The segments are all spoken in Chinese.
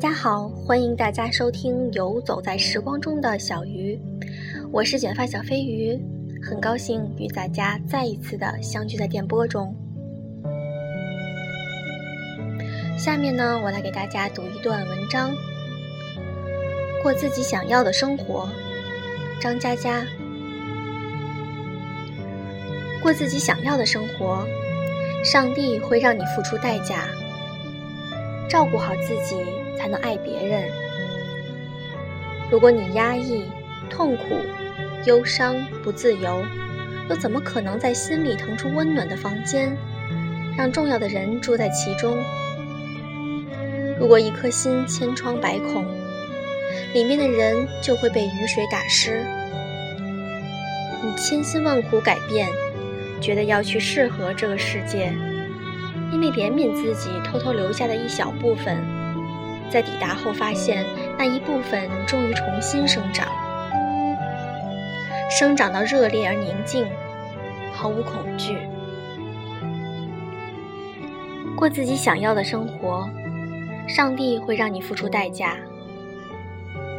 大家好，欢迎大家收听游走在时光中的小鱼，我是卷发小飞鱼，很高兴与大家再一次的相聚在电波中。下面呢，我来给大家读一段文章：过自己想要的生活。张嘉佳，过自己想要的生活，上帝会让你付出代价。照顾好自己，才能爱别人。如果你压抑、痛苦、忧伤、不自由，又怎么可能在心里腾出温暖的房间，让重要的人住在其中？如果一颗心千疮百孔，里面的人就会被雨水打湿。你千辛万苦改变，觉得要去适合这个世界。因为怜悯自己偷偷留下的一小部分，在抵达后发现那一部分终于重新生长，生长到热烈而宁静，毫无恐惧，过自己想要的生活。上帝会让你付出代价，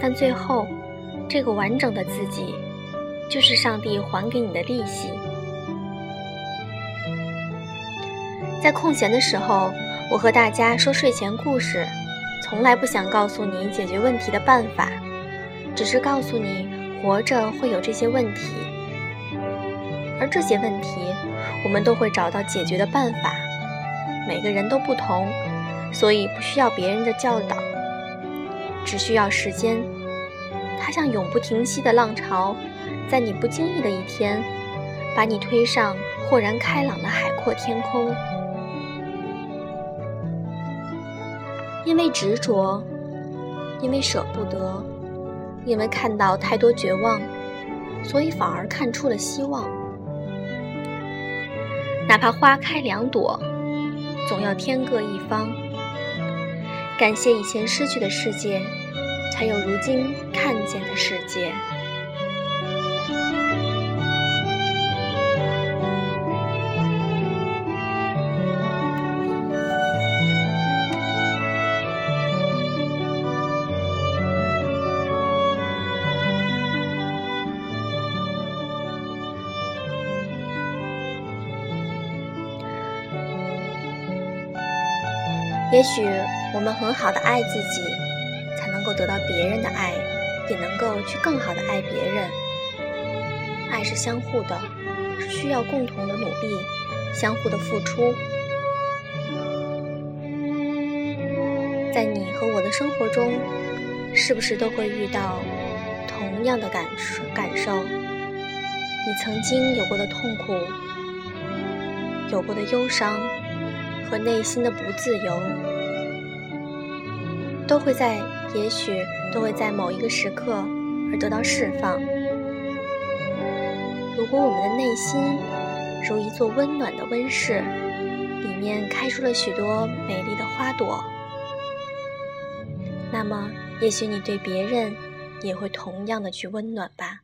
但最后，这个完整的自己，就是上帝还给你的利息。在空闲的时候，我和大家说睡前故事，从来不想告诉你解决问题的办法，只是告诉你活着会有这些问题，而这些问题我们都会找到解决的办法。每个人都不同，所以不需要别人的教导，只需要时间。它像永不停息的浪潮，在你不经意的一天，把你推上豁然开朗的海阔天空。因为执着，因为舍不得，因为看到太多绝望，所以反而看出了希望。哪怕花开两朵，总要天各一方。感谢以前失去的世界，才有如今看见的世界。也许我们很好的爱自己，才能够得到别人的爱，也能够去更好的爱别人。爱是相互的，是需要共同的努力，相互的付出。在你和我的生活中，是不是都会遇到同样的感受？感受？你曾经有过的痛苦，有过的忧伤。和内心的不自由，都会在，也许都会在某一个时刻而得到释放。如果我们的内心如一座温暖的温室，里面开出了许多美丽的花朵，那么，也许你对别人也会同样的去温暖吧。